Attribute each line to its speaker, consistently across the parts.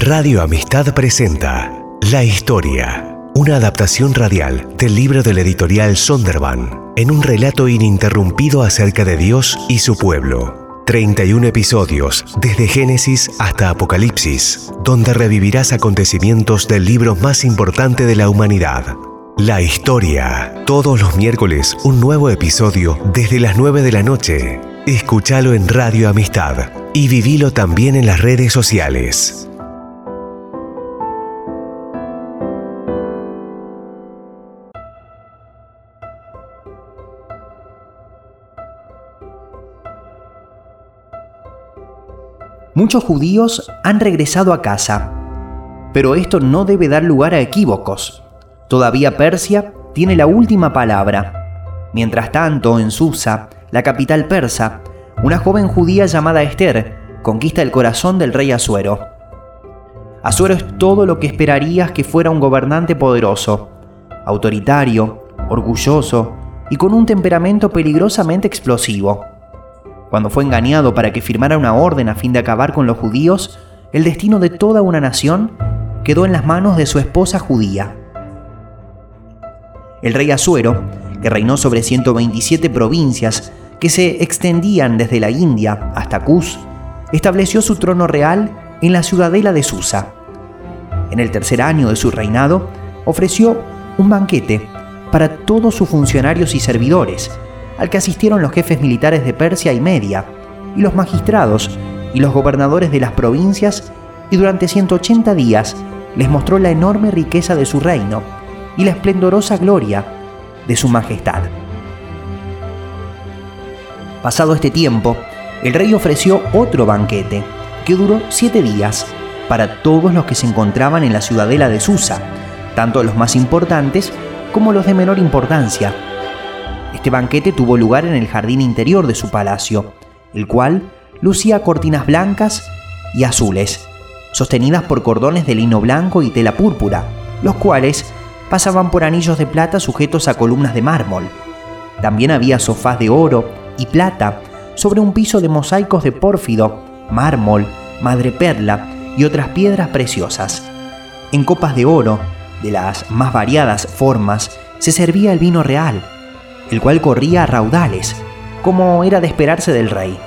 Speaker 1: Radio Amistad presenta La Historia, una adaptación radial del libro del editorial Sonderban, en un relato ininterrumpido acerca de Dios y su pueblo. 31 episodios, desde Génesis hasta Apocalipsis, donde revivirás acontecimientos del libro más importante de la humanidad. La historia. Todos los miércoles un nuevo episodio desde las 9 de la noche. Escúchalo en Radio Amistad y vivilo también en las redes sociales.
Speaker 2: Muchos judíos han regresado a casa, pero esto no debe dar lugar a equívocos. Todavía Persia tiene la última palabra. Mientras tanto, en Susa, la capital persa, una joven judía llamada Esther conquista el corazón del rey Asuero. Asuero es todo lo que esperarías que fuera un gobernante poderoso, autoritario, orgulloso y con un temperamento peligrosamente explosivo. Cuando fue engañado para que firmara una orden a fin de acabar con los judíos, el destino de toda una nación quedó en las manos de su esposa judía. El rey Asuero, que reinó sobre 127 provincias que se extendían desde la India hasta Kuz, estableció su trono real en la ciudadela de Susa. En el tercer año de su reinado, ofreció un banquete para todos sus funcionarios y servidores, al que asistieron los jefes militares de Persia y Media, y los magistrados y los gobernadores de las provincias, y durante 180 días les mostró la enorme riqueza de su reino y la esplendorosa gloria de su majestad. Pasado este tiempo, el rey ofreció otro banquete, que duró siete días, para todos los que se encontraban en la ciudadela de Susa, tanto los más importantes como los de menor importancia, este banquete tuvo lugar en el jardín interior de su palacio, el cual lucía cortinas blancas y azules, sostenidas por cordones de lino blanco y tela púrpura, los cuales pasaban por anillos de plata sujetos a columnas de mármol. También había sofás de oro y plata sobre un piso de mosaicos de pórfido, mármol, madreperla y otras piedras preciosas. En copas de oro, de las más variadas formas, se servía el vino real, el cual corría a raudales, como era de esperarse del rey.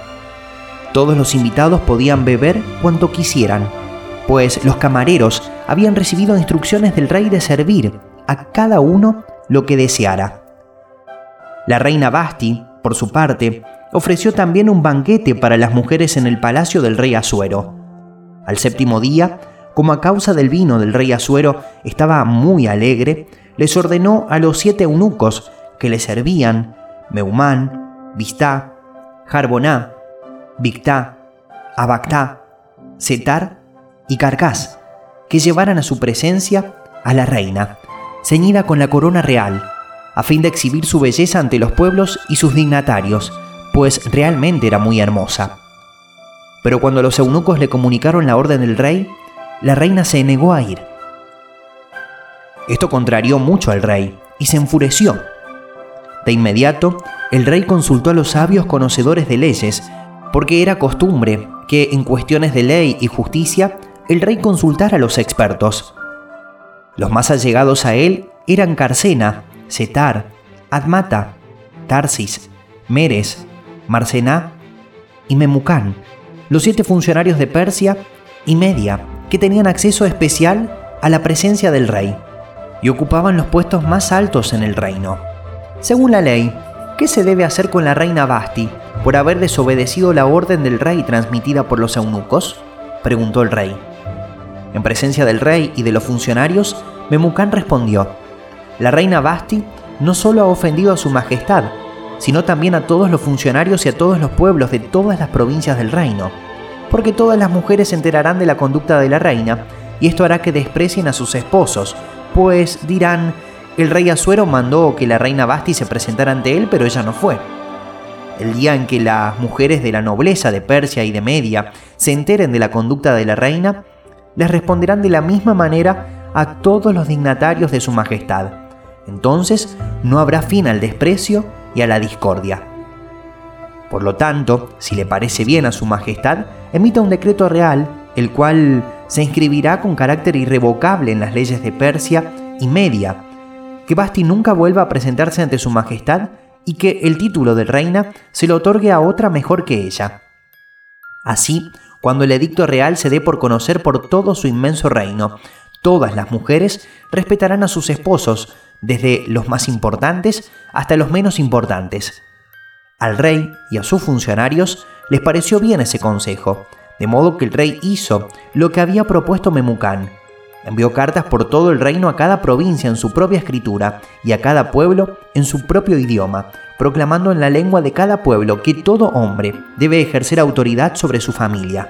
Speaker 2: Todos los invitados podían beber cuanto quisieran, pues los camareros habían recibido instrucciones del rey de servir a cada uno lo que deseara. La reina Basti, por su parte, ofreció también un banquete para las mujeres en el palacio del rey Asuero. Al séptimo día, como a causa del vino del rey Asuero estaba muy alegre, les ordenó a los siete eunucos que le servían Meumán, Vistá, Jarboná, Victá, Abactá, Setar y Carcás, que llevaran a su presencia a la reina, ceñida con la corona real, a fin de exhibir su belleza ante los pueblos y sus dignatarios, pues realmente era muy hermosa. Pero cuando los eunucos le comunicaron la orden del rey, la reina se negó a ir. Esto contrarió mucho al rey y se enfureció de inmediato, el rey consultó a los sabios conocedores de leyes, porque era costumbre que en cuestiones de ley y justicia el rey consultara a los expertos. Los más allegados a él eran Carcena, Setar, Admata, Tarsis, Meres, Marcená y Memucán, los siete funcionarios de Persia y Media, que tenían acceso especial a la presencia del rey y ocupaban los puestos más altos en el reino. Según la ley, ¿qué se debe hacer con la reina Basti por haber desobedecido la orden del rey transmitida por los eunucos? preguntó el rey. En presencia del rey y de los funcionarios, Memucán respondió, La reina Basti no solo ha ofendido a su majestad, sino también a todos los funcionarios y a todos los pueblos de todas las provincias del reino, porque todas las mujeres se enterarán de la conducta de la reina, y esto hará que desprecien a sus esposos, pues dirán, el rey Asuero mandó que la reina Basti se presentara ante él, pero ella no fue. El día en que las mujeres de la nobleza de Persia y de Media se enteren de la conducta de la reina, les responderán de la misma manera a todos los dignatarios de su majestad. Entonces no habrá fin al desprecio y a la discordia. Por lo tanto, si le parece bien a su majestad, emita un decreto real, el cual se inscribirá con carácter irrevocable en las leyes de Persia y Media, que Basti nunca vuelva a presentarse ante su majestad y que el título de reina se lo otorgue a otra mejor que ella. Así, cuando el edicto real se dé por conocer por todo su inmenso reino, todas las mujeres respetarán a sus esposos, desde los más importantes hasta los menos importantes. Al rey y a sus funcionarios les pareció bien ese consejo, de modo que el rey hizo lo que había propuesto Memucán. Envió cartas por todo el reino a cada provincia en su propia escritura y a cada pueblo en su propio idioma, proclamando en la lengua de cada pueblo que todo hombre debe ejercer autoridad sobre su familia.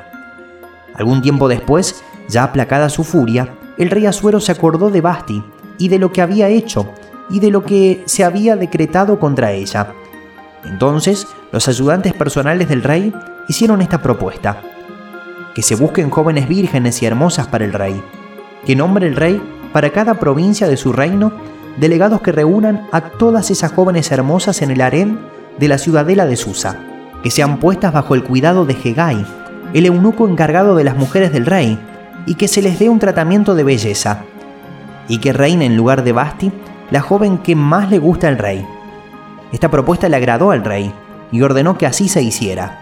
Speaker 2: Algún tiempo después, ya aplacada su furia, el rey Asuero se acordó de Basti y de lo que había hecho y de lo que se había decretado contra ella. Entonces, los ayudantes personales del rey hicieron esta propuesta. Que se busquen jóvenes vírgenes y hermosas para el rey. Que nombre el rey para cada provincia de su reino delegados que reúnan a todas esas jóvenes hermosas en el harén de la ciudadela de Susa. Que sean puestas bajo el cuidado de Hegai, el eunuco encargado de las mujeres del rey, y que se les dé un tratamiento de belleza. Y que reine en lugar de Basti la joven que más le gusta al rey. Esta propuesta le agradó al rey y ordenó que así se hiciera.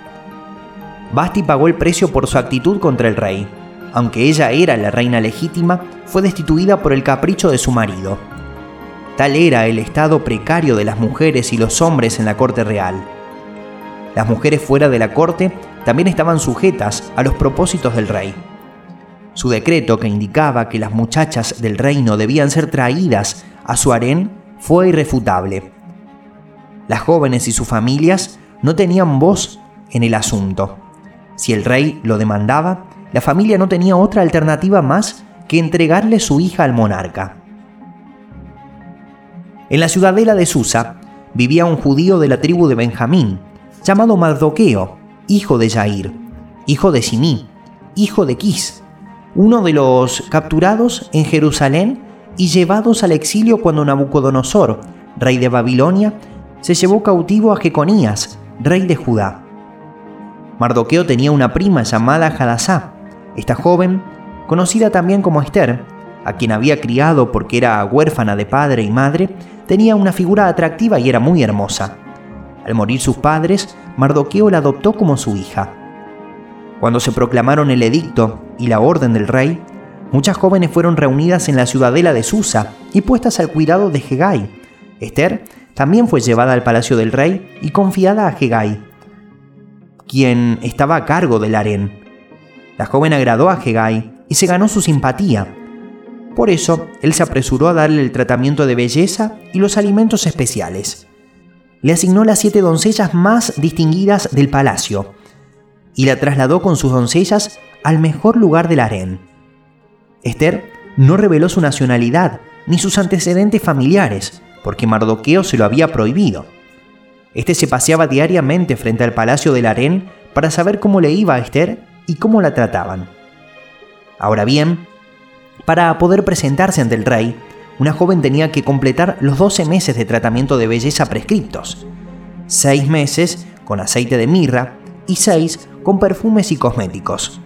Speaker 2: Basti pagó el precio por su actitud contra el rey. Aunque ella era la reina legítima, fue destituida por el capricho de su marido. Tal era el estado precario de las mujeres y los hombres en la corte real. Las mujeres fuera de la corte también estaban sujetas a los propósitos del rey. Su decreto que indicaba que las muchachas del reino debían ser traídas a su harén fue irrefutable. Las jóvenes y sus familias no tenían voz en el asunto. Si el rey lo demandaba, la familia no tenía otra alternativa más que entregarle su hija al monarca. En la ciudadela de Susa vivía un judío de la tribu de Benjamín, llamado Mardoqueo, hijo de Jair, hijo de Simí, hijo de Quis, uno de los capturados en Jerusalén y llevados al exilio cuando Nabucodonosor, rey de Babilonia, se llevó cautivo a Jeconías, rey de Judá. Mardoqueo tenía una prima llamada Hadassah. Esta joven, conocida también como Esther, a quien había criado porque era huérfana de padre y madre, tenía una figura atractiva y era muy hermosa. Al morir sus padres, Mardoqueo la adoptó como su hija. Cuando se proclamaron el edicto y la orden del rey, muchas jóvenes fueron reunidas en la ciudadela de Susa y puestas al cuidado de Hegai. Esther también fue llevada al palacio del rey y confiada a Hegai, quien estaba a cargo del harén. La joven agradó a Hegai y se ganó su simpatía. Por eso, él se apresuró a darle el tratamiento de belleza y los alimentos especiales. Le asignó las siete doncellas más distinguidas del palacio, y la trasladó con sus doncellas al mejor lugar del harén. Esther no reveló su nacionalidad ni sus antecedentes familiares, porque Mardoqueo se lo había prohibido. Este se paseaba diariamente frente al palacio del harén para saber cómo le iba a Esther y cómo la trataban. Ahora bien, para poder presentarse ante el rey, una joven tenía que completar los 12 meses de tratamiento de belleza prescriptos, 6 meses con aceite de mirra y 6 con perfumes y cosméticos.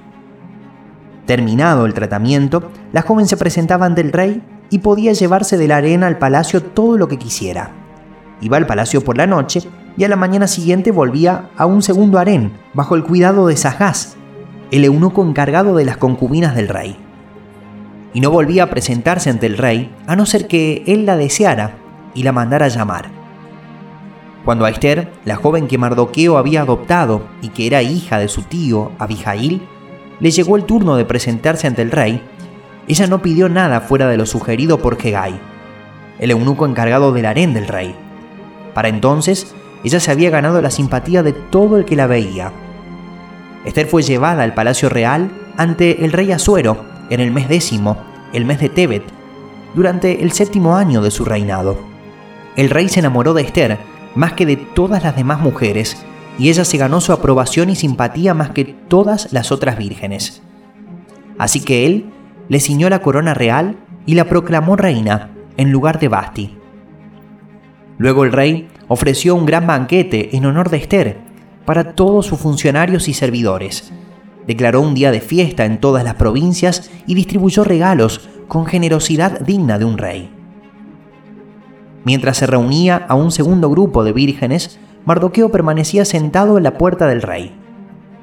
Speaker 2: Terminado el tratamiento, la joven se presentaba ante el rey y podía llevarse de la arena al palacio todo lo que quisiera. Iba al palacio por la noche y a la mañana siguiente volvía a un segundo harén, bajo el cuidado de Sajás, el eunuco encargado de las concubinas del rey. Y no volvía a presentarse ante el rey a no ser que él la deseara y la mandara llamar. Cuando a Esther, la joven que Mardoqueo había adoptado y que era hija de su tío, Abijail, le llegó el turno de presentarse ante el rey, ella no pidió nada fuera de lo sugerido por Hegai, el eunuco encargado del harén del rey. Para entonces, ella se había ganado la simpatía de todo el que la veía. Esther fue llevada al palacio real ante el rey Asuero en el mes décimo, el mes de Tebet, durante el séptimo año de su reinado. El rey se enamoró de Esther más que de todas las demás mujeres, y ella se ganó su aprobación y simpatía más que todas las otras vírgenes. Así que él le ciñó la corona real y la proclamó reina en lugar de Basti. Luego el rey ofreció un gran banquete en honor de Esther para todos sus funcionarios y servidores. declaró un día de fiesta en todas las provincias y distribuyó regalos con generosidad digna de un rey. Mientras se reunía a un segundo grupo de vírgenes, Mardoqueo permanecía sentado en la puerta del rey.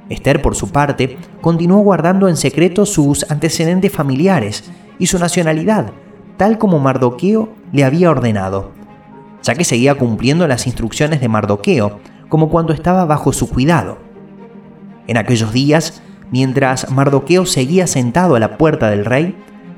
Speaker 2: Esther, por su parte, continuó guardando en secreto sus antecedentes familiares y su nacionalidad, tal como Mardoqueo le había ordenado, ya que seguía cumpliendo las instrucciones de Mardoqueo, como cuando estaba bajo su cuidado. En aquellos días, mientras Mardoqueo seguía sentado a la puerta del rey,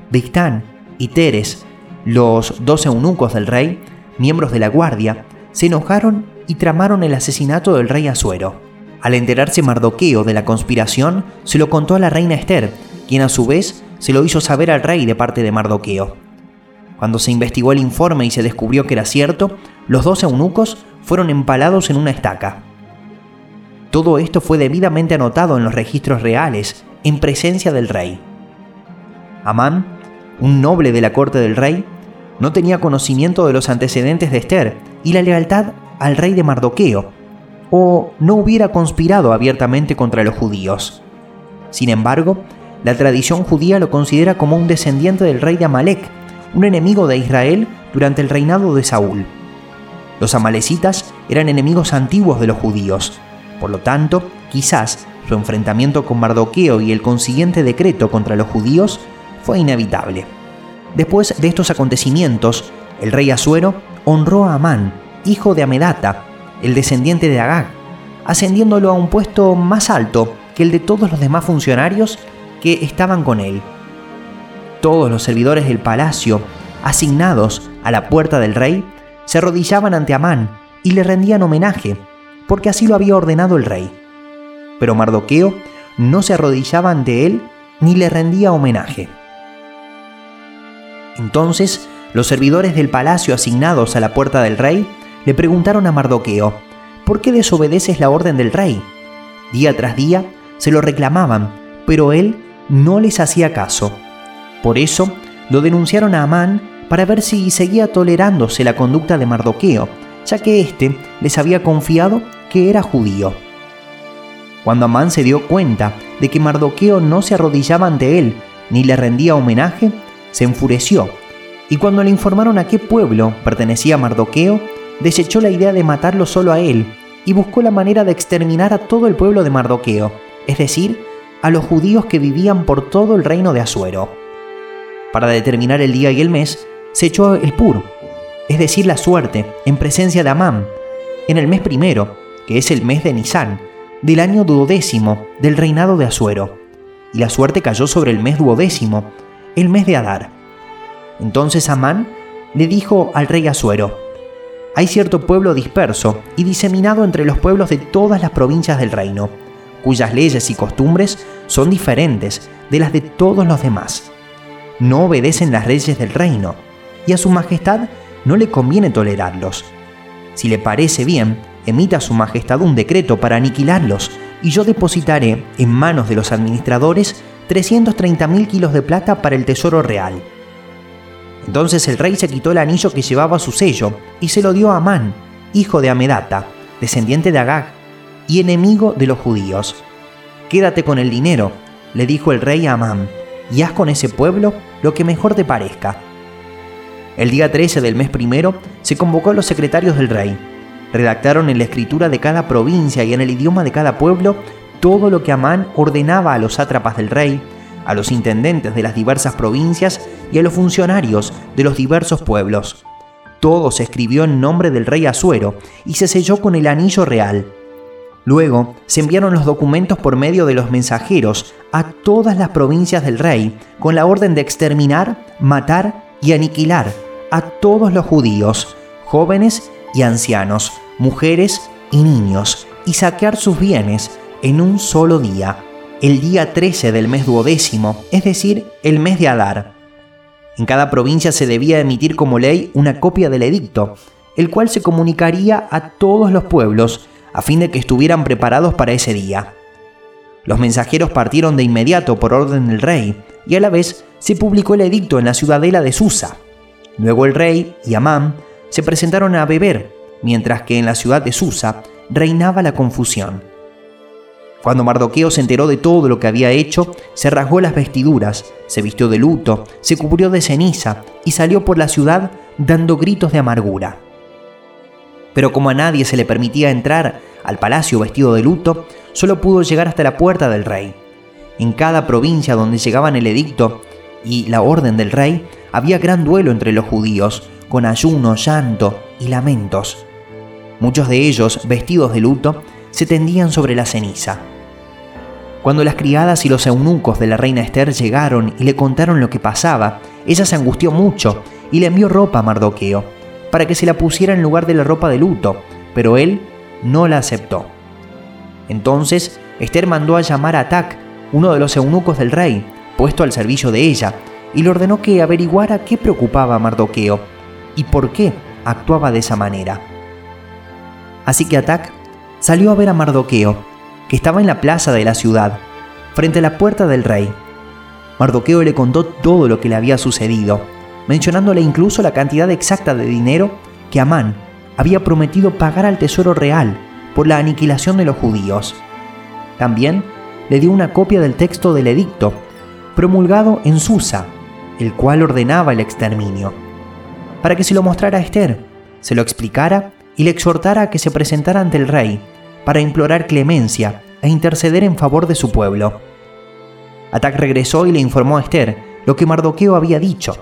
Speaker 2: Bigtán y Teres, los dos eunucos del rey, miembros de la guardia, se enojaron y tramaron el asesinato del rey Asuero. Al enterarse Mardoqueo de la conspiración, se lo contó a la reina Esther, quien a su vez se lo hizo saber al rey de parte de Mardoqueo. Cuando se investigó el informe y se descubrió que era cierto, los dos eunucos fueron empalados en una estaca. Todo esto fue debidamente anotado en los registros reales, en presencia del rey. Amán, un noble de la corte del rey, no tenía conocimiento de los antecedentes de Esther y la lealtad al rey de Mardoqueo, o no hubiera conspirado abiertamente contra los judíos. Sin embargo, la tradición judía lo considera como un descendiente del rey de Amalek, un enemigo de Israel durante el reinado de Saúl. Los amalecitas eran enemigos antiguos de los judíos, por lo tanto, quizás su enfrentamiento con Mardoqueo y el consiguiente decreto contra los judíos fue inevitable. Después de estos acontecimientos, el rey Asuero honró a Amán, hijo de Amedata, el descendiente de Agag, ascendiéndolo a un puesto más alto que el de todos los demás funcionarios que estaban con él. Todos los servidores del palacio, asignados a la puerta del rey, se arrodillaban ante Amán y le rendían homenaje, porque así lo había ordenado el rey. Pero Mardoqueo no se arrodillaba ante él ni le rendía homenaje. Entonces, los servidores del palacio asignados a la puerta del rey le preguntaron a Mardoqueo, ¿por qué desobedeces la orden del rey? Día tras día se lo reclamaban, pero él no les hacía caso. Por eso lo denunciaron a Amán para ver si seguía tolerándose la conducta de Mardoqueo, ya que éste les había confiado que era judío. Cuando Amán se dio cuenta de que Mardoqueo no se arrodillaba ante él ni le rendía homenaje, se enfureció, y cuando le informaron a qué pueblo pertenecía Mardoqueo, desechó la idea de matarlo solo a él y buscó la manera de exterminar a todo el pueblo de Mardoqueo, es decir, a los judíos que vivían por todo el reino de Asuero. Para determinar el día y el mes, se echó el pur, es decir, la suerte, en presencia de Amán, en el mes primero, que es el mes de Nisán, del año duodécimo del reinado de Asuero, y la suerte cayó sobre el mes duodécimo, el mes de Adar. Entonces Amán le dijo al rey Asuero, hay cierto pueblo disperso y diseminado entre los pueblos de todas las provincias del reino, cuyas leyes y costumbres son diferentes de las de todos los demás. No obedecen las leyes del reino, y a su majestad no le conviene tolerarlos. Si le parece bien, emita su majestad un decreto para aniquilarlos, y yo depositaré en manos de los administradores 330.000 kilos de plata para el tesoro real. Entonces el rey se quitó el anillo que llevaba su sello y se lo dio a Amán, hijo de Amedata, descendiente de Agag y enemigo de los judíos. Quédate con el dinero, le dijo el rey a Amán, y haz con ese pueblo lo que mejor te parezca. El día 13 del mes primero se convocó a los secretarios del rey. Redactaron en la escritura de cada provincia y en el idioma de cada pueblo todo lo que Amán ordenaba a los sátrapas del rey, a los intendentes de las diversas provincias y a los funcionarios de los diversos pueblos. Todo se escribió en nombre del rey Asuero y se selló con el anillo real. Luego se enviaron los documentos por medio de los mensajeros a todas las provincias del rey con la orden de exterminar, matar y aniquilar a todos los judíos, jóvenes y ancianos, mujeres y niños, y saquear sus bienes en un solo día el día 13 del mes duodécimo, es decir, el mes de Adar. En cada provincia se debía emitir como ley una copia del edicto, el cual se comunicaría a todos los pueblos a fin de que estuvieran preparados para ese día. Los mensajeros partieron de inmediato por orden del rey, y a la vez se publicó el edicto en la ciudadela de Susa. Luego el rey y Amán se presentaron a beber, mientras que en la ciudad de Susa reinaba la confusión. Cuando Mardoqueo se enteró de todo lo que había hecho, se rasgó las vestiduras, se vistió de luto, se cubrió de ceniza y salió por la ciudad dando gritos de amargura. Pero como a nadie se le permitía entrar al palacio vestido de luto, solo pudo llegar hasta la puerta del rey. En cada provincia donde llegaban el edicto y la orden del rey, había gran duelo entre los judíos, con ayuno, llanto y lamentos. Muchos de ellos, vestidos de luto, se tendían sobre la ceniza. Cuando las criadas y los eunucos de la reina Esther llegaron y le contaron lo que pasaba, ella se angustió mucho y le envió ropa a Mardoqueo, para que se la pusiera en lugar de la ropa de luto, pero él no la aceptó. Entonces Esther mandó a llamar a Atac, uno de los eunucos del rey, puesto al servicio de ella, y le ordenó que averiguara qué preocupaba a Mardoqueo y por qué actuaba de esa manera. Así que Atac salió a ver a Mardoqueo que estaba en la plaza de la ciudad, frente a la puerta del rey. Mardoqueo le contó todo lo que le había sucedido, mencionándole incluso la cantidad exacta de dinero que Amán había prometido pagar al tesoro real por la aniquilación de los judíos. También le dio una copia del texto del edicto, promulgado en Susa, el cual ordenaba el exterminio, para que se lo mostrara a Esther, se lo explicara y le exhortara a que se presentara ante el rey para implorar clemencia e interceder en favor de su pueblo. Atac regresó y le informó a Esther lo que Mardoqueo había dicho.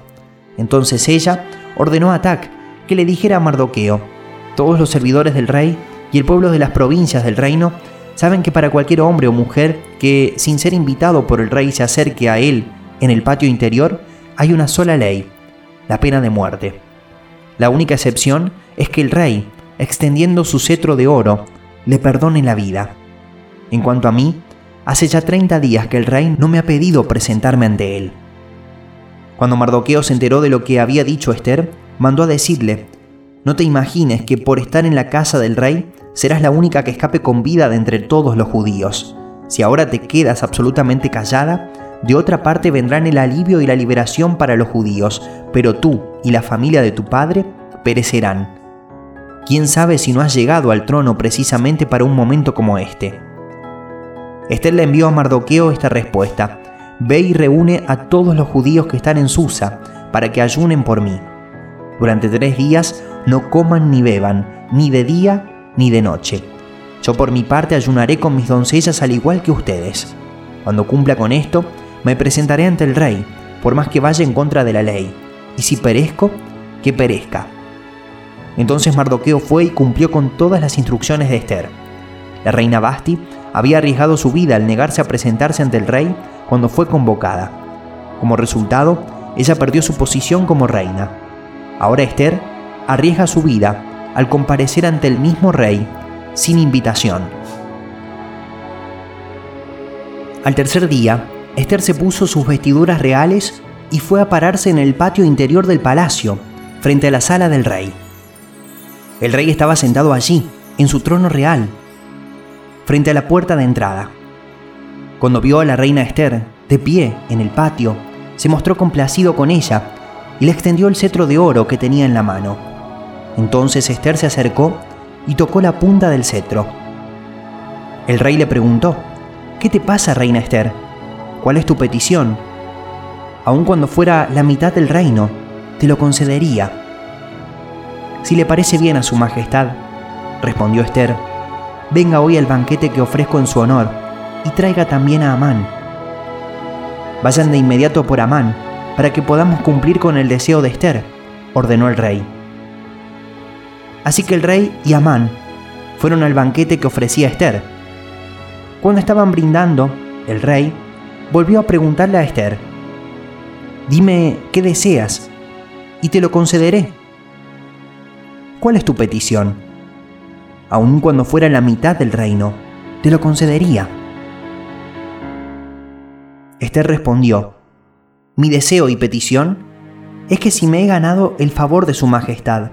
Speaker 2: Entonces ella ordenó a Atac que le dijera a Mardoqueo, todos los servidores del rey y el pueblo de las provincias del reino saben que para cualquier hombre o mujer que sin ser invitado por el rey se acerque a él en el patio interior, hay una sola ley, la pena de muerte. La única excepción es que el rey, extendiendo su cetro de oro, le perdone la vida. En cuanto a mí, hace ya 30 días que el rey no me ha pedido presentarme ante él. Cuando Mardoqueo se enteró de lo que había dicho Esther, mandó a decirle, no te imagines que por estar en la casa del rey serás la única que escape con vida de entre todos los judíos. Si ahora te quedas absolutamente callada, de otra parte vendrán el alivio y la liberación para los judíos, pero tú y la familia de tu padre perecerán. ¿Quién sabe si no has llegado al trono precisamente para un momento como este? Esther le envió a Mardoqueo esta respuesta. Ve y reúne a todos los judíos que están en Susa, para que ayunen por mí. Durante tres días no coman ni beban, ni de día ni de noche. Yo por mi parte ayunaré con mis doncellas al igual que ustedes. Cuando cumpla con esto, me presentaré ante el rey, por más que vaya en contra de la ley. Y si perezco, que perezca. Entonces Mardoqueo fue y cumplió con todas las instrucciones de Esther. La reina Basti había arriesgado su vida al negarse a presentarse ante el rey cuando fue convocada. Como resultado, ella perdió su posición como reina. Ahora Esther arriesga su vida al comparecer ante el mismo rey sin invitación. Al tercer día, Esther se puso sus vestiduras reales y fue a pararse en el patio interior del palacio, frente a la sala del rey. El rey estaba sentado allí, en su trono real, frente a la puerta de entrada. Cuando vio a la reina Esther, de pie en el patio, se mostró complacido con ella y le extendió el cetro de oro que tenía en la mano. Entonces Esther se acercó y tocó la punta del cetro. El rey le preguntó, ¿Qué te pasa, reina Esther? ¿Cuál es tu petición? Aun cuando fuera la mitad del reino, te lo concedería si le parece bien a su majestad, respondió Esther, venga hoy al banquete que ofrezco en su honor y traiga también a Amán. Vayan de inmediato por Amán para que podamos cumplir con el deseo de Esther, ordenó el rey. Así que el rey y Amán fueron al banquete que ofrecía Esther. Cuando estaban brindando, el rey volvió a preguntarle a Esther, Dime qué deseas y te lo concederé. ¿cuál es tu petición? Aun cuando fuera la mitad del reino, te lo concedería. Esther respondió, mi deseo y petición es que si me he ganado el favor de su majestad,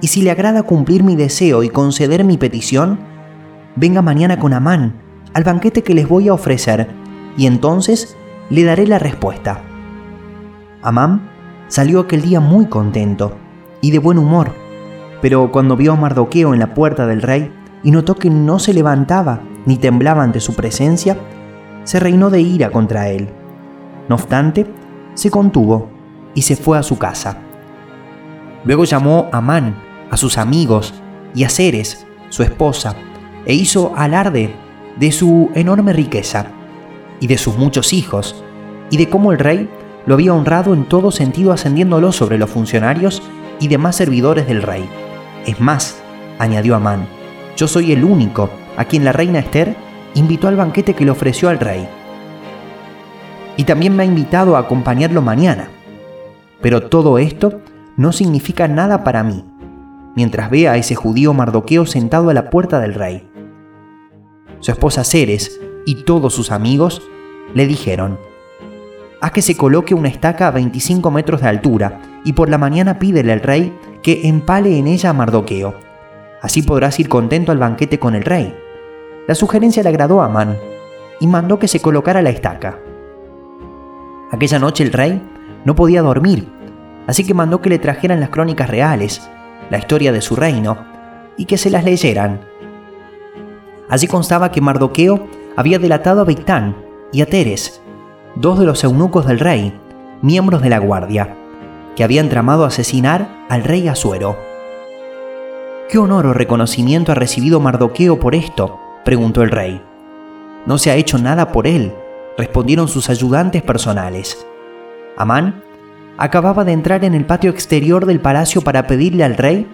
Speaker 2: y si le agrada cumplir mi deseo y conceder mi petición, venga mañana con Amán al banquete que les voy a ofrecer, y entonces le daré la respuesta. Amán salió aquel día muy contento y de buen humor pero cuando vio a Mardoqueo en la puerta del rey y notó que no se levantaba ni temblaba ante su presencia, se reinó de ira contra él. No obstante, se contuvo y se fue a su casa. Luego llamó a Amán, a sus amigos y a Ceres, su esposa, e hizo alarde de su enorme riqueza y de sus muchos hijos, y de cómo el rey lo había honrado en todo sentido ascendiéndolo sobre los funcionarios y demás servidores del rey. Es más, añadió Amán, yo soy el único a quien la reina Esther invitó al banquete que le ofreció al rey. Y también me ha invitado a acompañarlo mañana. Pero todo esto no significa nada para mí, mientras vea a ese judío Mardoqueo sentado a la puerta del rey. Su esposa Ceres y todos sus amigos le dijeron, haz que se coloque una estaca a 25 metros de altura y por la mañana pídele al rey que empale en ella a Mardoqueo. Así podrás ir contento al banquete con el rey. La sugerencia le agradó a Amán y mandó que se colocara la estaca. Aquella noche el rey no podía dormir, así que mandó que le trajeran las crónicas reales, la historia de su reino, y que se las leyeran. Allí constaba que Mardoqueo había delatado a Victán y a Teres, dos de los eunucos del rey, miembros de la guardia, que habían tramado asesinar al rey Asuero. ¿Qué honor o reconocimiento ha recibido Mardoqueo por esto? preguntó el rey. No se ha hecho nada por él, respondieron sus ayudantes personales. Amán acababa de entrar en el patio exterior del palacio para pedirle al rey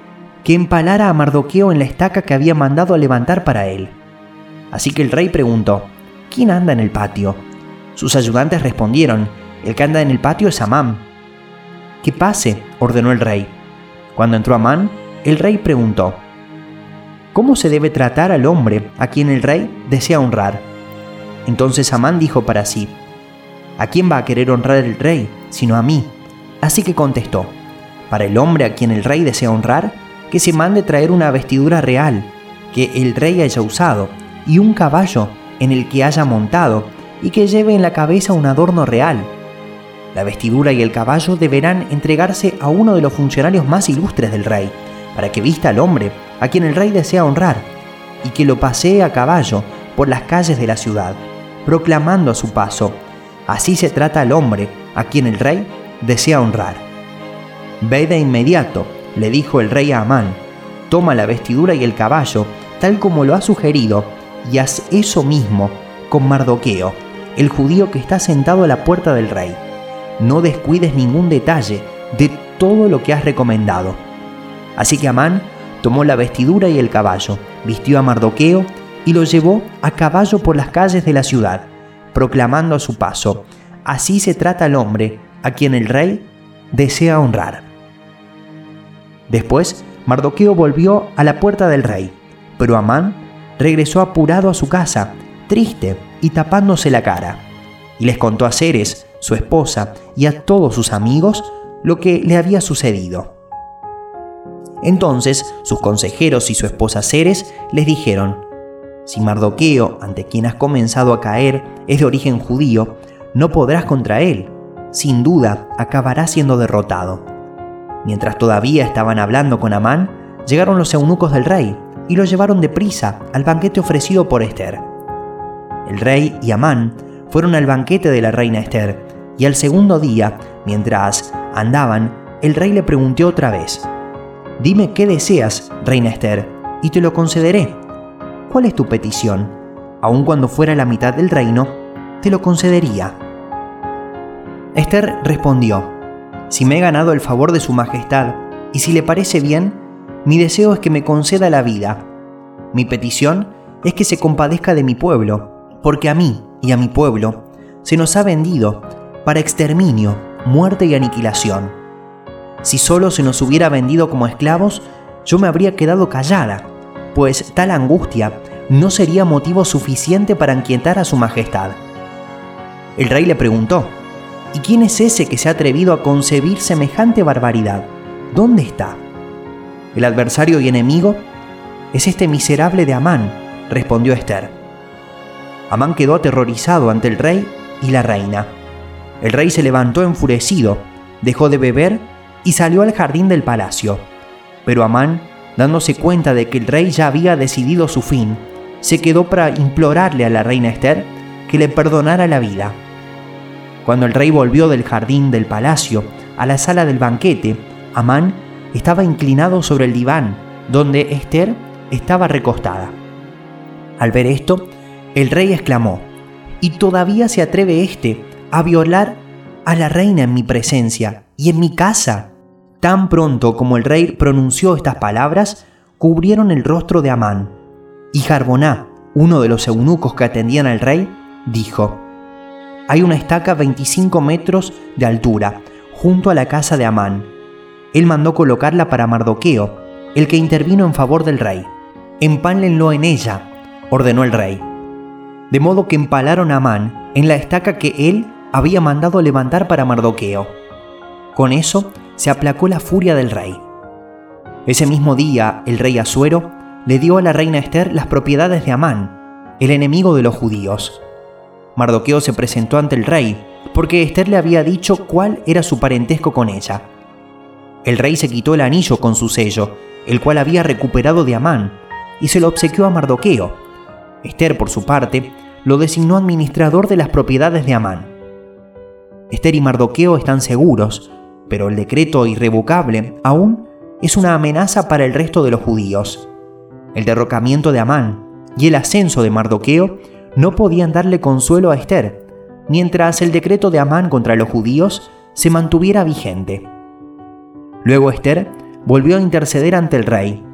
Speaker 2: que empalara a Mardoqueo en la estaca que había mandado a levantar para él. Así que el rey preguntó, ¿quién anda en el patio? Sus ayudantes respondieron, el que anda en el patio es Amán. Que pase, ordenó el rey. Cuando entró Amán, el rey preguntó, ¿cómo se debe tratar al hombre a quien el rey desea honrar? Entonces Amán dijo para sí, ¿a quién va a querer honrar el rey sino a mí? Así que contestó, para el hombre a quien el rey desea honrar, que se mande traer una vestidura real, que el rey haya usado, y un caballo en el que haya montado, y que lleve en la cabeza un adorno real. La vestidura y el caballo deberán entregarse a uno de los funcionarios más ilustres del rey, para que vista al hombre a quien el rey desea honrar, y que lo pasee a caballo por las calles de la ciudad, proclamando a su paso, así se trata al hombre a quien el rey desea honrar. Ve de inmediato, le dijo el rey a Amán, toma la vestidura y el caballo, tal como lo ha sugerido, y haz eso mismo con Mardoqueo, el judío que está sentado a la puerta del rey. No descuides ningún detalle de todo lo que has recomendado. Así que Amán tomó la vestidura y el caballo, vistió a Mardoqueo y lo llevó a caballo por las calles de la ciudad, proclamando a su paso, así se trata al hombre a quien el rey desea honrar. Después, Mardoqueo volvió a la puerta del rey, pero Amán regresó apurado a su casa, triste y tapándose la cara, y les contó a Ceres, su esposa, y a todos sus amigos lo que le había sucedido. Entonces sus consejeros y su esposa Ceres les dijeron, si Mardoqueo, ante quien has comenzado a caer, es de origen judío, no podrás contra él, sin duda acabará siendo derrotado. Mientras todavía estaban hablando con Amán, llegaron los eunucos del rey y lo llevaron deprisa al banquete ofrecido por Esther. El rey y Amán fueron al banquete de la reina Esther, y al segundo día, mientras andaban, el rey le preguntó otra vez, Dime qué deseas, reina Esther, y te lo concederé. ¿Cuál es tu petición? Aun cuando fuera la mitad del reino, te lo concedería. Esther respondió, Si me he ganado el favor de su majestad, y si le parece bien, mi deseo es que me conceda la vida. Mi petición es que se compadezca de mi pueblo, porque a mí y a mi pueblo se nos ha vendido para exterminio, muerte y aniquilación. Si solo se nos hubiera vendido como esclavos, yo me habría quedado callada, pues tal angustia no sería motivo suficiente para inquietar a su majestad. El rey le preguntó, ¿y quién es ese que se ha atrevido a concebir semejante barbaridad? ¿Dónde está? El adversario y enemigo es este miserable de Amán, respondió Esther. Amán quedó aterrorizado ante el rey y la reina. El rey se levantó enfurecido, dejó de beber y salió al jardín del palacio. Pero Amán, dándose cuenta de que el rey ya había decidido su fin, se quedó para implorarle a la reina Esther que le perdonara la vida. Cuando el rey volvió del jardín del palacio a la sala del banquete, Amán estaba inclinado sobre el diván donde Esther estaba recostada. Al ver esto, el rey exclamó, ¿y todavía se atreve éste a violar a la reina en mi presencia y en mi casa? Tan pronto como el rey pronunció estas palabras, cubrieron el rostro de Amán. Y Jarboná, uno de los eunucos que atendían al rey, dijo, Hay una estaca 25 metros de altura, junto a la casa de Amán. Él mandó colocarla para Mardoqueo, el que intervino en favor del rey. Empálenlo en ella, ordenó el rey. De modo que empalaron a Amán en la estaca que él había mandado levantar para Mardoqueo. Con eso se aplacó la furia del rey. Ese mismo día, el rey Asuero le dio a la reina Esther las propiedades de Amán, el enemigo de los judíos. Mardoqueo se presentó ante el rey, porque Esther le había dicho cuál era su parentesco con ella. El rey se quitó el anillo con su sello, el cual había recuperado de Amán, y se lo obsequió a Mardoqueo. Esther, por su parte, lo designó administrador de las propiedades de Amán. Esther y Mardoqueo están seguros, pero el decreto irrevocable aún es una amenaza para el resto de los judíos. El derrocamiento de Amán y el ascenso de Mardoqueo no podían darle consuelo a Esther, mientras el decreto de Amán contra los judíos se mantuviera vigente. Luego Esther volvió a interceder ante el rey,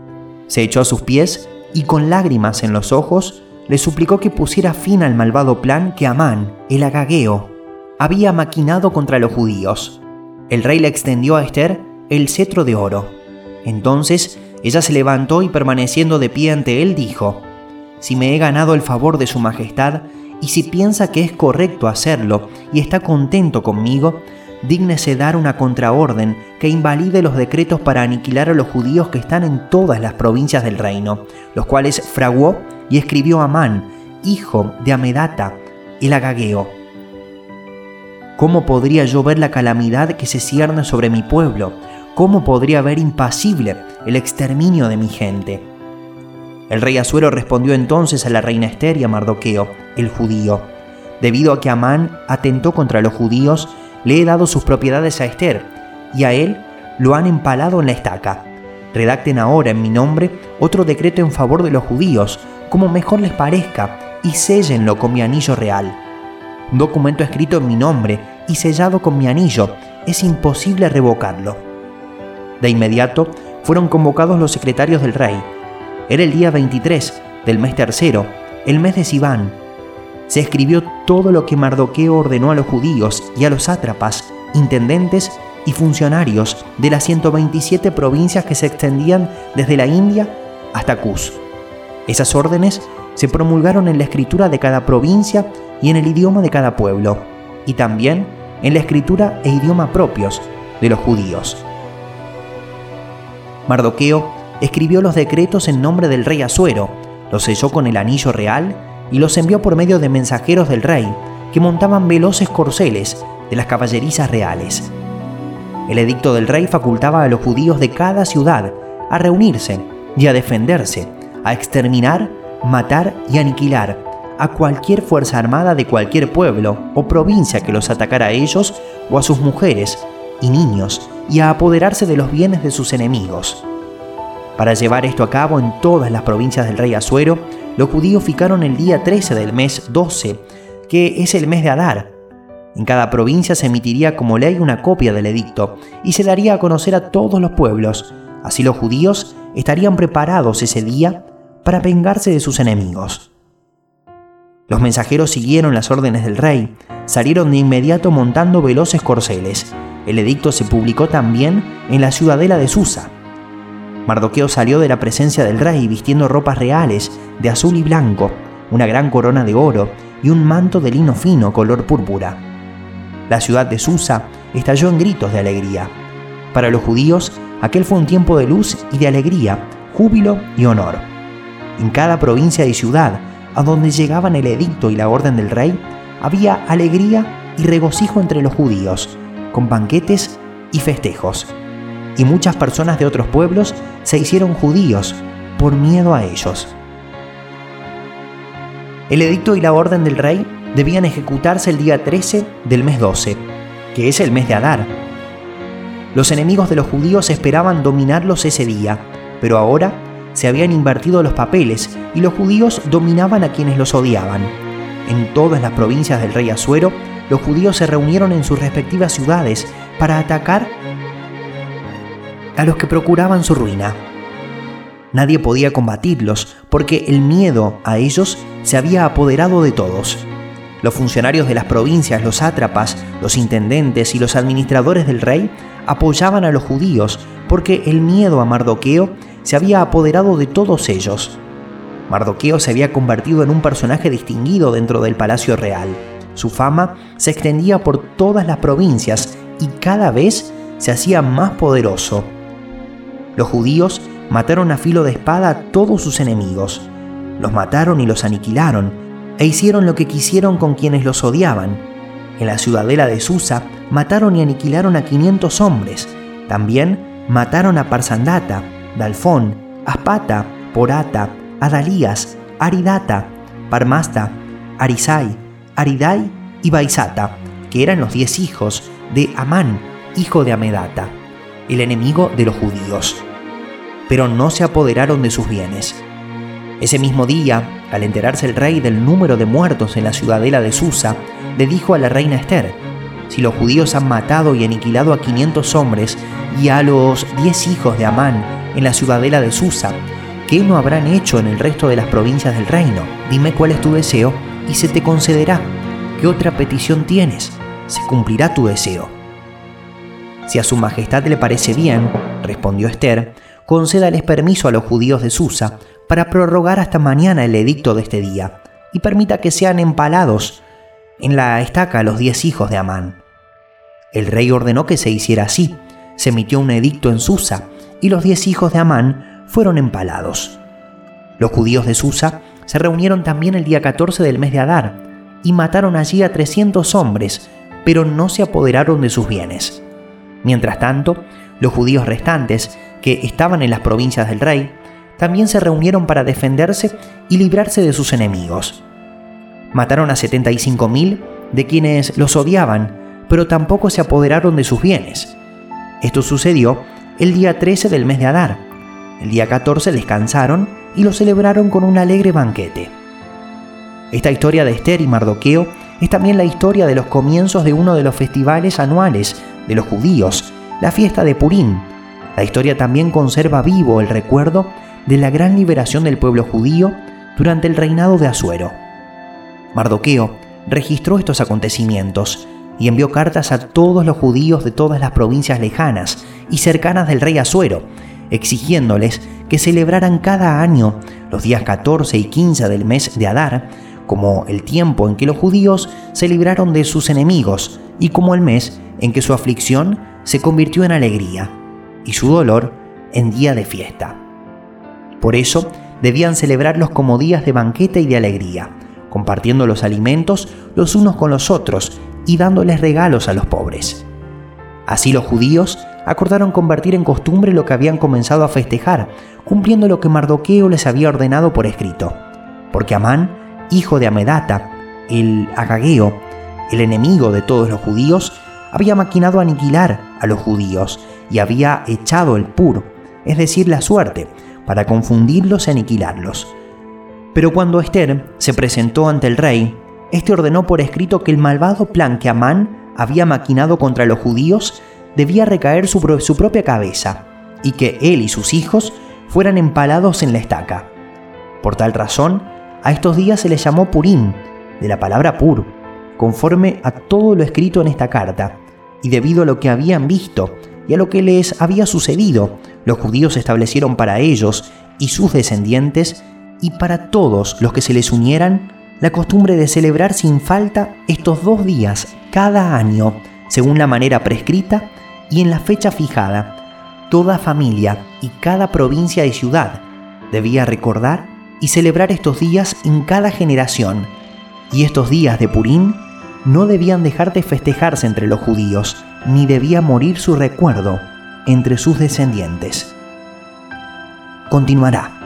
Speaker 2: se echó a sus pies y con lágrimas en los ojos le suplicó que pusiera fin al malvado plan que Amán, el agageo, había maquinado contra los judíos el rey le extendió a Esther el cetro de oro. Entonces ella se levantó y permaneciendo de pie ante él dijo, Si me he ganado el favor de su majestad, y si piensa que es correcto hacerlo y está contento conmigo, dígnese dar una contraorden que invalide los decretos para aniquilar a los judíos que están en todas las provincias del reino, los cuales fraguó y escribió Amán, hijo de Amedata, el agageo ¿Cómo podría yo ver la calamidad que se cierne sobre mi pueblo? ¿Cómo podría ver impasible el exterminio de mi gente? El rey Asuero respondió entonces a la reina Esther y a Mardoqueo, el judío. Debido a que Amán atentó contra los judíos, le he dado sus propiedades a Esther, y a él lo han empalado en la estaca. Redacten ahora en mi nombre otro decreto en favor de los judíos, como mejor les parezca, y séllenlo con mi anillo real. Un documento escrito en mi nombre y sellado con mi anillo, es imposible revocarlo. De inmediato fueron convocados los secretarios del rey. Era el día 23 del mes tercero, el mes de Sibán. Se escribió todo lo que Mardoqueo ordenó a los judíos y a los sátrapas, intendentes y funcionarios de las 127 provincias que se extendían desde la India hasta Cus. Esas órdenes se promulgaron en la escritura de cada provincia y en el idioma de cada pueblo y también en la escritura e idioma propios de los judíos. Mardoqueo escribió los decretos en nombre del rey Asuero, los selló con el anillo real y los envió por medio de mensajeros del rey que montaban veloces corceles de las caballerizas reales. El edicto del rey facultaba a los judíos de cada ciudad a reunirse y a defenderse, a exterminar, matar y aniquilar a cualquier fuerza armada de cualquier pueblo o provincia que los atacara a ellos o a sus mujeres y niños y a apoderarse de los bienes de sus enemigos. Para llevar esto a cabo en todas las provincias del rey Asuero, los judíos fijaron el día 13 del mes 12, que es el mes de Adar. En cada provincia se emitiría como ley una copia del edicto y se daría a conocer a todos los pueblos. Así los judíos estarían preparados ese día para vengarse de sus enemigos. Los mensajeros siguieron las órdenes del rey, salieron de inmediato montando veloces corceles. El edicto se publicó también en la ciudadela de Susa. Mardoqueo salió de la presencia del rey vistiendo ropas reales de azul y blanco, una gran corona de oro y un manto de lino fino color púrpura. La ciudad de Susa estalló en gritos de alegría. Para los judíos, aquel fue un tiempo de luz y de alegría, júbilo y honor. En cada provincia y ciudad a donde llegaban el edicto y la orden del rey, había alegría y regocijo entre los judíos, con banquetes y festejos. Y muchas personas de otros pueblos se hicieron judíos por miedo a ellos. El edicto y la orden del rey debían ejecutarse el día 13 del mes 12, que es el mes de Adar. Los enemigos de los judíos esperaban dominarlos ese día, pero ahora se habían invertido los papeles y los judíos dominaban a quienes los odiaban. En todas las provincias del rey Asuero, los judíos se reunieron en sus respectivas ciudades para atacar a los que procuraban su ruina. Nadie podía combatirlos porque el miedo a ellos se había apoderado de todos. Los funcionarios de las provincias, los sátrapas, los intendentes y los administradores del rey apoyaban a los judíos porque el miedo a Mardoqueo se había apoderado de todos ellos. Mardoqueo se había convertido en un personaje distinguido dentro del palacio real. Su fama se extendía por todas las provincias y cada vez se hacía más poderoso. Los judíos mataron a filo de espada a todos sus enemigos. Los mataron y los aniquilaron, e hicieron lo que quisieron con quienes los odiaban. En la ciudadela de Susa mataron y aniquilaron a 500 hombres. También mataron a Parsandata, Dalfón, Aspata, Porata, Adalías, Aridata, Parmasta, Arisai, Aridai y Baisata, que eran los diez hijos de Amán, hijo de Amedata, el enemigo de los judíos. Pero no se apoderaron de sus bienes. Ese mismo día, al enterarse el rey del número de muertos en la ciudadela de Susa, le dijo a la reina Esther, si los judíos han matado y aniquilado a 500 hombres y a los diez hijos de Amán en la ciudadela de Susa, ¿qué no habrán hecho en el resto de las provincias del reino? Dime cuál es tu deseo y se te concederá. ¿Qué otra petición tienes? Se cumplirá tu deseo. Si a su majestad le parece bien, respondió Esther, concédales permiso a los judíos de Susa para prorrogar hasta mañana el edicto de este día, y permita que sean empalados en la estaca los diez hijos de Amán. El rey ordenó que se hiciera así, se emitió un edicto en Susa, y los diez hijos de Amán fueron empalados. Los judíos de Susa se reunieron también el día 14 del mes de Adar, y mataron allí a 300 hombres, pero no se apoderaron de sus bienes. Mientras tanto, los judíos restantes, que estaban en las provincias del rey, también se reunieron para defenderse y librarse de sus enemigos. Mataron a 75.000 de quienes los odiaban, pero tampoco se apoderaron de sus bienes. Esto sucedió el día 13 del mes de Adar. El día 14 descansaron y lo celebraron con un alegre banquete. Esta historia de Esther y Mardoqueo es también la historia de los comienzos de uno de los festivales anuales de los judíos, la fiesta de Purim. La historia también conserva vivo el recuerdo de la gran liberación del pueblo judío durante el reinado de Asuero. Mardoqueo registró estos acontecimientos y envió cartas a todos los judíos de todas las provincias lejanas y cercanas del rey Asuero, exigiéndoles que celebraran cada año los días 14 y 15 del mes de Adar como el tiempo en que los judíos se libraron de sus enemigos y como el mes en que su aflicción se convirtió en alegría y su dolor en día de fiesta. Por eso debían celebrarlos como días de banquete y de alegría, compartiendo los alimentos los unos con los otros y dándoles regalos a los pobres. Así los judíos acordaron convertir en costumbre lo que habían comenzado a festejar, cumpliendo lo que Mardoqueo les había ordenado por escrito. Porque Amán, hijo de Amedata, el Agageo, el enemigo de todos los judíos, había maquinado aniquilar a los judíos y había echado el pur, es decir, la suerte, para confundirlos y aniquilarlos. Pero cuando Esther se presentó ante el rey, éste ordenó por escrito que el malvado plan que Amán había maquinado contra los judíos debía recaer sobre su propia cabeza, y que él y sus hijos fueran empalados en la estaca. Por tal razón, a estos días se les llamó Purim, de la palabra pur, conforme a todo lo escrito en esta carta, y debido a lo que habían visto y a lo que les había sucedido, los judíos establecieron para ellos y sus descendientes y para todos los que se les unieran la costumbre de celebrar sin falta estos dos días cada año, según la manera prescrita y en la fecha fijada. Toda familia y cada provincia y ciudad debía recordar y celebrar estos días en cada generación. Y estos días de Purim no debían dejar de festejarse entre los judíos, ni debía morir su recuerdo entre sus descendientes. Continuará.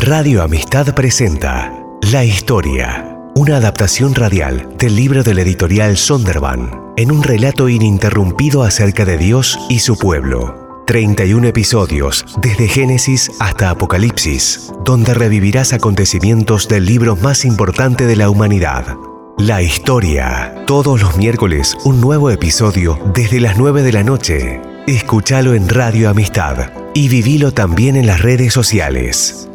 Speaker 1: Radio Amistad presenta La Historia una adaptación radial del libro del editorial Sonderban, en un relato ininterrumpido acerca de Dios y su pueblo. 31 episodios, desde Génesis hasta Apocalipsis, donde revivirás acontecimientos del libro más importante de la humanidad. La historia. Todos los miércoles un nuevo episodio desde las 9 de la noche. Escúchalo en Radio Amistad y vivilo también en las redes sociales.